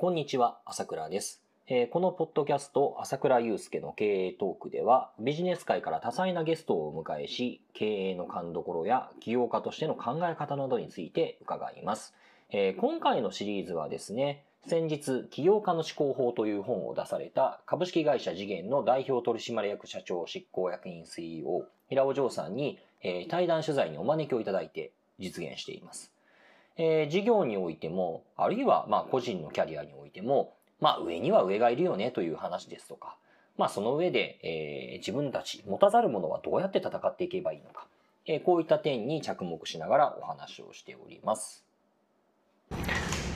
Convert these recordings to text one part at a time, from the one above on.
こんにちは、朝倉です。えーこのポッドキャスト、朝倉祐介の経営トークでは、ビジネス界から多彩なゲストをお迎えし、経営の勘どころや起業家としての考え方などについて伺います。えー今回のシリーズはですね、先日、起業家の思考法という本を出された株式会社次元の代表取締役社長執行役員 CEO、平尾城さんに、えー対談取材にお招きをいただいて実現しています。えー事業においても、あるいはまあ個人のキャリアにおいても、まあ上には上がいるよねという話ですとか、まあその上で、えー自分たち持たざるものはどうやって戦っていけばいいのか、えーこういった点に着目しながらお話をしております。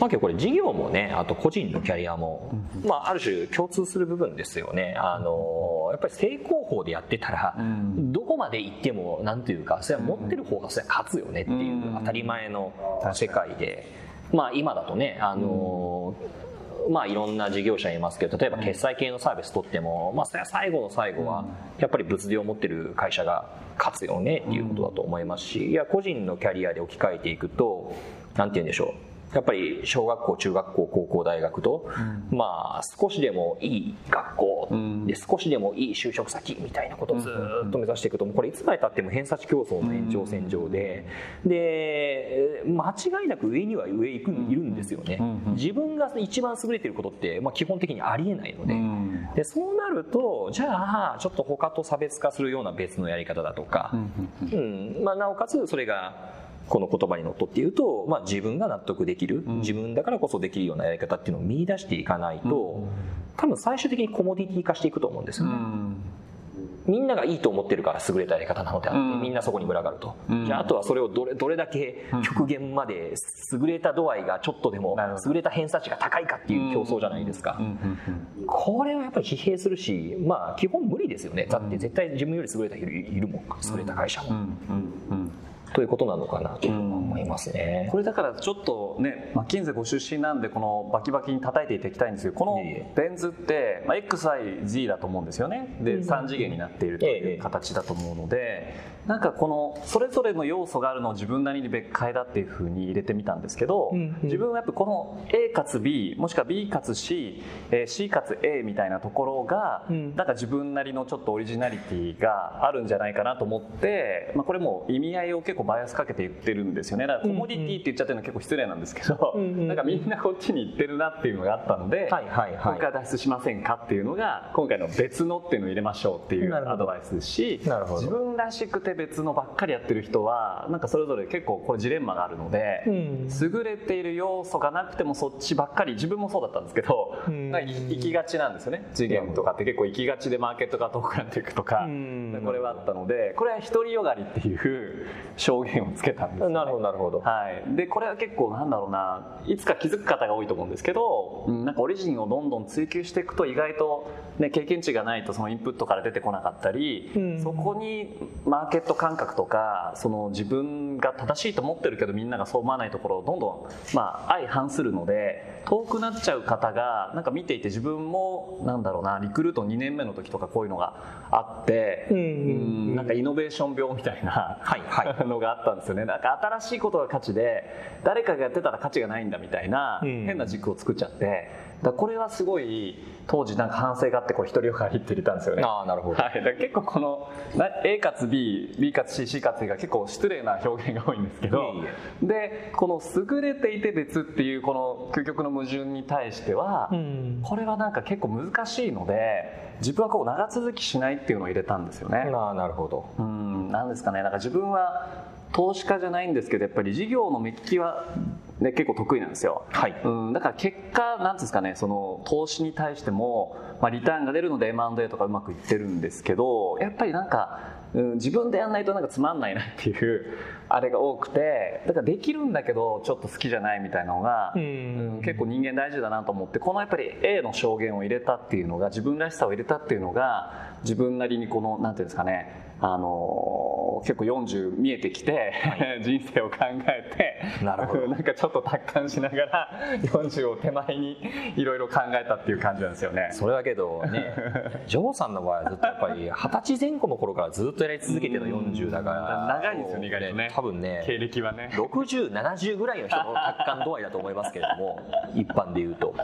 まあこれ事業もね、あと個人のキャリアも、まあある種共通する部分ですよね。あのーやっぱり正攻法でやってたら、うん。どこまで行ってもなんていうかそれは持ってる方がそれは勝つよねっていううん。当たり前の世界で、まあ今だとねあのーまあいろんな事業者いますけど例えば決済系のサービス取っても、まあそれは最後の最後はやっぱり物量を持ってる会社が勝つよねっていうことだと思いますしいや個人のキャリアで置き換えていくとなんて言うんでしょうやっぱり小学校中学校高校大学と、まあ少しでもいい学校うん。で少しでもいい就職先みたいなことをずーっと目指していくともうこれいつまでたっても偏差値競争の延長線上でで間違いなく上には上行くいるんですよね。うん自分が一番優れていることって、まあ、基本的にありえないので。うん。でそうなるとじゃあちょっと他と差別化するような別のやり方だとか、うん。まあ、なおかつそれがこの言葉にのっとっていうと、まあ、自分が納得できる、ん。自分だからこそできるようなやり方っていうのを見出していかないと、多分最終的にコモディティ化していくと思うんですよね、みんながいいと思ってるから優れたやり方なのであって、うん。みんなそこに群がると、うん。じゃああとはそれをどれどれだけ極限まで優れた度合いがちょっとでも優れた偏差値が高いかっていう競争じゃないですか、これはやっぱり疲弊するしまあ基本無理ですよね。だって絶対自分より優れた人いるもん優れた会社も、ということなのかなと思いますね、これだからちょっとねマッキンゼご出身なんでこのバキバキに叩いていただきたいんですけどこのベン図って、まあ、XYZ だと思うんですよね。で3次元になっているとええいう形だと思うのでなんかこのそれぞれの要素があるのを自分なりに別解だっていうふうに入れてみたんですけど、自分はやっぱこの A かつ B もしくは B かつ C、えー C かつ A みたいなところが、うん。なんか自分なりのちょっとオリジナリティがあるんじゃないかなと思って、まあ、これも意味合いを結構バイアスかけて言ってるんですよね。だからコモディティって言っちゃってるのは結構失礼なんですけど、うんうん。なんかみんなこっちに行ってるなっていうのがあったので、はいはいはい。今回脱出しませんかっていうのが今回の別のっていうのを入れましょうっていうアドバイスですし自分らしくて別のばっかりやってる人はなんかそれぞれ結構これジレンマがあるので、うん。優れている要素がなくてもそっちばっかり自分もそうだったんですけど、うん。なんか行きがちなんですよね。次元とかって結構行きがちでマーケットが遠くなっていくとか、うん。これはあったのでこれは独りよがりっていう 証言をつけたんですよね。なるほどなるほど。はい、でこれは結構なんだろうないつか気づく方が多いと思うんですけど、うん。なんかオリジンをどんどん追求していくと意外と、ね、経験値がないとそのインプットから出てこなかったり、うん。そこにマーケット感覚とかその自分が正しいと思ってるけどみんながそう思わないところをどんどん、まあ、相反するので遠くなっちゃう方がなんか見ていて自分もなんだろうなリクルート2年目の時とかこういうのがあって、うん。うん。なんかイノベーション病みたいな。はいはい。のがあったんですよね。なんか新しいことが価値で誰かがやってたら価値がないんだみたいなうん。変な軸を作っちゃって。だこれはすごい当時なんか反省があってこれ独りよがりって入れたんですよね。ああなるほど。はい、だ結構このな A かつ BB かつ CC かつ A が結構失礼な表現が多いんですけどでこの優れていて別っていうこの究極の矛盾に対しては、うん。これはなんか結構難しいので自分はこう長続きしないっていうのを入れたんですよね。ああなるほど。うん。なんですかね。なんか自分は投資家じゃないんですけどやっぱり事業の目利きは、ね、結構得意なんですよ、はい。うん、だから結果なんですかねその投資に対しても、まあ、リターンが出るので M&A とかうまくいってるんですけどやっぱりなんか、うん、自分でやんないとなんかつまんないなっていうあれが多くてだからできるんだけどちょっと好きじゃないみたいなのが、ううんん結構人間大事だなと思ってこのやっぱり A の証言を入れたっていうのが自分らしさを入れたっていうのが自分なりにこのなんていうんですかねあの結構40見えてきて、人生を考えてなるほど。なんかちょっと達観しながら 40を手前にいろいろ考えたっていう感じなんですよね。それだけどねジョーさんの場合はずっとやっぱり二十歳前後の頃からずっとやり続けての40だから。長いですよね意外とね。多分ね。経歴はね。6070ぐらいの人の達観度合いだと思いますけれども一般で言うと。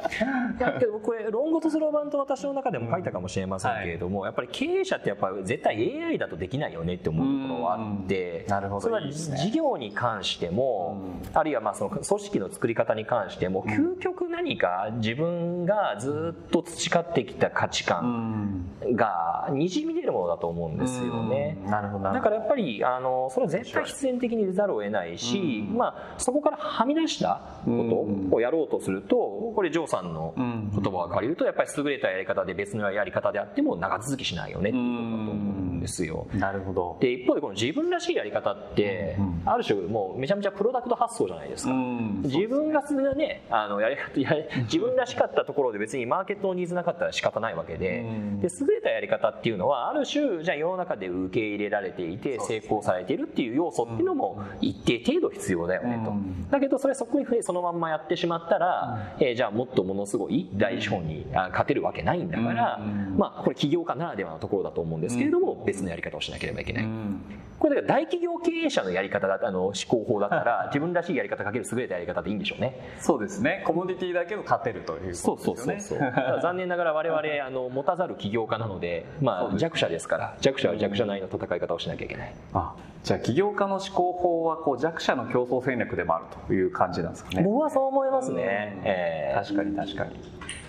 いやけどこれ論語とスローバンと私の中でも書いたかもしれませんけれども、やっぱり経営者ってやっぱ絶対 AI だとできないよねって思うところはあってなるほど。事業に関してもあるいはまあその組織の作り方に関しても究極何か自分がずっと培ってきた価値観がにじみ出るものだと思うんですよね。なるほどなるほど。だからやっぱりあのそれは絶対必然的に出ざるを得ないし、まあ、そこからはみ出したことをやろうとするとこれジョーさんの言葉を借りるとやっぱり優れたやり方で別のやり方であっても長続きしないよねっていうことだと思うんですよ。なるほど。で一方でこの自分らしいやり方ってある種もうめちゃめちゃプロダクト発想じゃないですか。うん自分がねあのやり方やり自分らしかったところで別にマーケットのニーズなかったら仕方ないわけで。うん。で優れたやり方っていうのはある種じゃあ世の中で受け入れられていて成功されているっていう要素っていうのも一定程度必要だよねと。うん。だけどそれそこにそのまんまやってしまったらえーじゃあもっとものすごい大資本にあ勝てるわけないんだからうん。まあこれ起業家ならではのところだと思うんですけれども別のやり方をしなければいけない。うんこれだから大企業経営者のやり方だあの思考法だったら自分らしいやり方かける優れたやり方でいいんでしょうね。そうですねコモディティだけど勝てるというそうことそうですよねそうそう。残念ながら我々あの持たざる起業家なので、まあ弱者ですから弱者は弱者なりの戦い方をしなきゃいけない。あじゃあ起業家の思考法はこう弱者の競争戦略でもあるという感じなんですかね僕はそう思いますね。え確かに確かに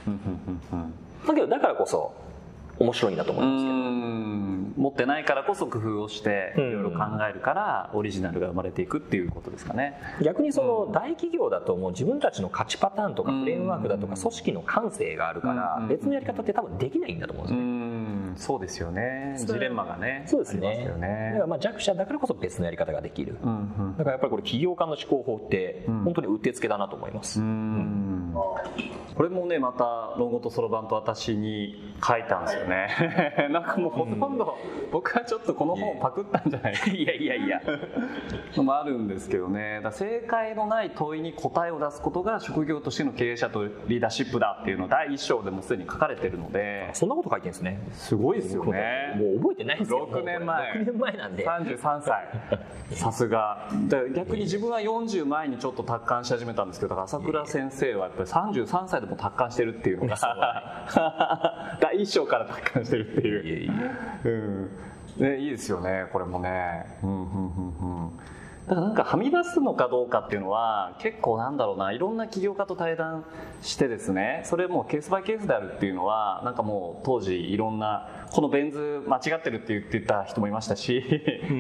うんうんうんうんーだけどだからこそ面白いんだと思ういますけど。ん。持ってないからこそ工夫をしていうん。ろいろ考えるからオリジナルが生まれていくっていうことですかね。逆にその大企業だともう自分たちの価値パターンとかフレームワークだとか組織の感性があるからうん。別のやり方って多分できないんだと思うんですよね。ん。そうですよね。ジレンマがねそうですありますね。だよねからまあ弱者だからこそ別のやり方ができる。うんうん。だからやっぱりこれ起業家の思考法ってうん。本当にうってつけだなと思います。うん。これもねまた「論語とそろばん」と私に書いたんですよね。なんかもうほとんど僕はちょっとこの本をパクったんじゃないか。いやいやいや。のもあるんですけどね。正解のない問いに答えを出すことが職業としての経営者とリーダーシップだっていうのを第一章でもすでに書かれてるので。そんなこと書いてるんですね。すごいですよね。もう覚えてないですよ。6年前。6年前なんで。33歳。さすが。逆に自分は40前にちょっと達観し始めたんですけど朝倉先生はやっぱり33歳でも達観してるっていうのが 第一章から達観してるっていう。うん。ね、いいですよねこれもね。うんうんうんうんだからなんかはみ出すのかどうかっていうのは結構なんだろうないろんな起業家と対談してですねそれもうケースバイケースであるっていうのはなんかもう当時いろんなこのベン図間違ってるって言ってた人もいましたし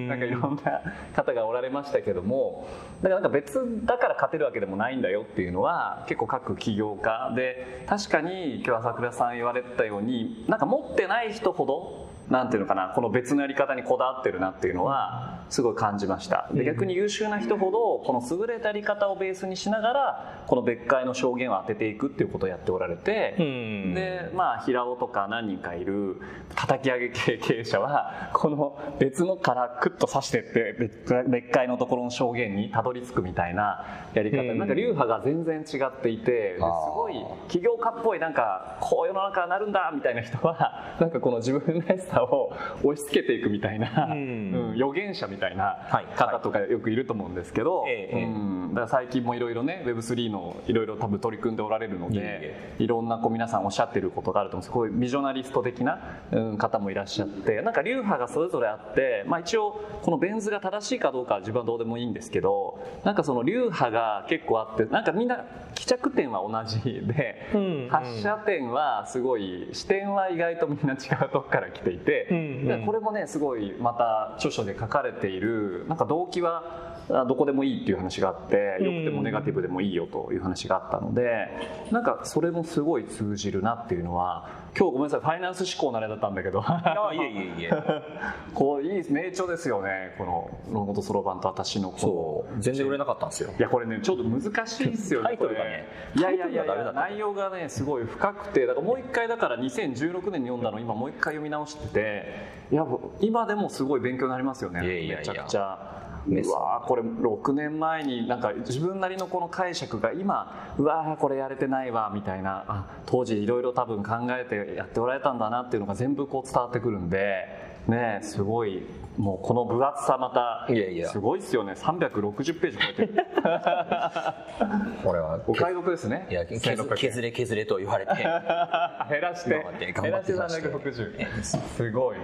なんかいろんな方がおられましたけどもだからなんか別だから勝てるわけでもないんだよっていうのは結構各起業家で確かに今日朝倉さん言われてたようになんか持ってない人ほどなんていうのかなこの別のやり方にこだわってるなっていうのはすごい感じました。で逆に優秀な人ほどこの優れたやり方をベースにしながらこの別解の証言を当てていくっていうことをやっておられてうん。でまあ平尾とか何人かいる叩き上げ系経営者はこの別のからクッと刺してって別別解のところの証言にたどり着くみたいなやり方。うん。なんか流派が全然違っていてですごい起業家っぽいなんかこう世の中になるんだみたいな人はなんかこの自分らしさを押し付けていくみたいな、うん。うん預言者みたいなはい。方とかよくいると思うんですけど、ええ。うんだから最近もいろいろね Web3 のいろいろ多分取り組んでおられるのでいろんなこう皆さんおっしゃってることがあると思うんですこういうビジョナリスト的な、うん、方もいらっしゃってなんか流派がそれぞれあって、まあ、一応このベン図が正しいかどうかは自分はどうでもいいんですけどなんかその流派が結構あってなんかみんな帰着点は同じで、うん発射点はすごい視点は意外とみんな違うとこから来ていて、うんでこれもねすごいまた著書で書かれているなんか動機はあどこでもいいっていう話があって良くてもネガティブでもいいよという話があったのでなんかそれもすごい通じるなっていうのは今日ごめんなさいファイナンス志向のあれだったんだけど。あいえいえいえ。こういい名著ですよね。この「ロンゴとそろばんと私のそう。全然売れなかったんですよ。いやこれねちょっと難しいですよねタイトルがねねいやいやいや内容がねすごい深くてだからもう一回だから2016年に読んだの今もう一回読み直してていや今でもすごい勉強になりますよね。めちゃくちゃ。うわーこれ6年前になんか自分なりのこの解釈が今うわーこれやれてないわみたいな。あ当時いろいろ多分考えてやっておられたんだなっていうのが全部こう伝わってくるんでねすごい。もうこの分厚さまたいやいや。すごいっすよね。360ページ超えてる。これはお買い得ですね。いや削1600削れ削れと言われて。減らして。減らして360すごい